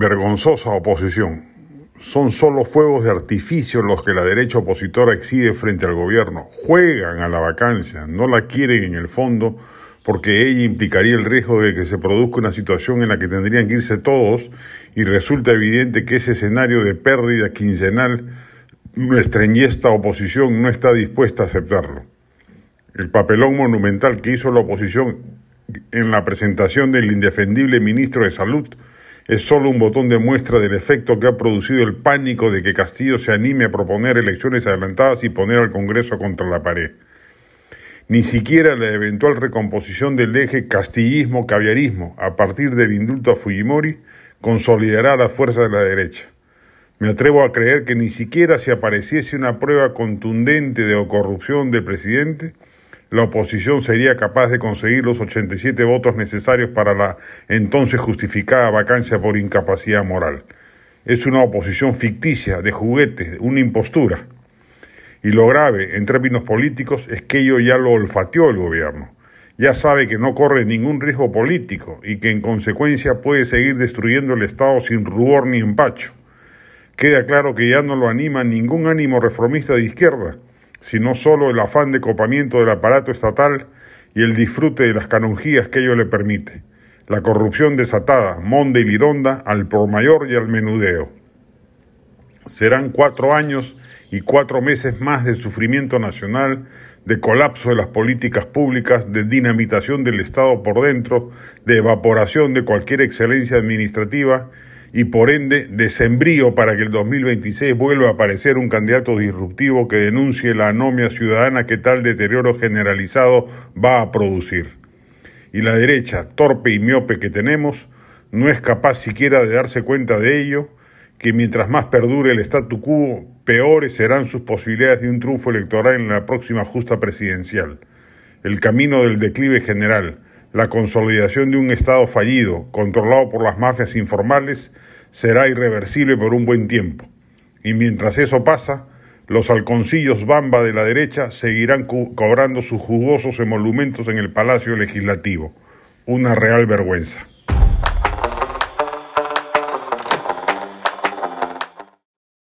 Vergonzosa oposición. Son solo fuegos de artificio los que la derecha opositora exhibe frente al gobierno. Juegan a la vacancia, no la quieren en el fondo porque ella implicaría el riesgo de que se produzca una situación en la que tendrían que irse todos y resulta evidente que ese escenario de pérdida quincenal nuestra enhiesta oposición no está dispuesta a aceptarlo. El papelón monumental que hizo la oposición en la presentación del indefendible ministro de Salud es solo un botón de muestra del efecto que ha producido el pánico de que Castillo se anime a proponer elecciones adelantadas y poner al Congreso contra la pared. Ni siquiera la eventual recomposición del eje castillismo-caviarismo a partir del indulto a Fujimori consolidará la fuerza de la derecha. Me atrevo a creer que ni siquiera si apareciese una prueba contundente de corrupción del presidente, la oposición sería capaz de conseguir los 87 votos necesarios para la entonces justificada vacancia por incapacidad moral. Es una oposición ficticia, de juguete, una impostura. Y lo grave, en términos políticos, es que ello ya lo olfateó el gobierno. Ya sabe que no corre ningún riesgo político y que en consecuencia puede seguir destruyendo el Estado sin rubor ni empacho. Queda claro que ya no lo anima ningún ánimo reformista de izquierda, sino solo el afán de copamiento del aparato estatal y el disfrute de las canonjías que ello le permite. La corrupción desatada, monda y lironda, al por mayor y al menudeo. Serán cuatro años y cuatro meses más de sufrimiento nacional, de colapso de las políticas públicas, de dinamitación del Estado por dentro, de evaporación de cualquier excelencia administrativa y por ende desembrío para que el 2026 vuelva a aparecer un candidato disruptivo que denuncie la anomia ciudadana que tal deterioro generalizado va a producir. Y la derecha, torpe y miope que tenemos, no es capaz siquiera de darse cuenta de ello, que mientras más perdure el statu quo, peores serán sus posibilidades de un triunfo electoral en la próxima justa presidencial. El camino del declive general, la consolidación de un Estado fallido, controlado por las mafias informales, será irreversible por un buen tiempo. Y mientras eso pasa, los halconcillos bamba de la derecha seguirán cobrando sus jugosos emolumentos en el Palacio Legislativo. Una real vergüenza.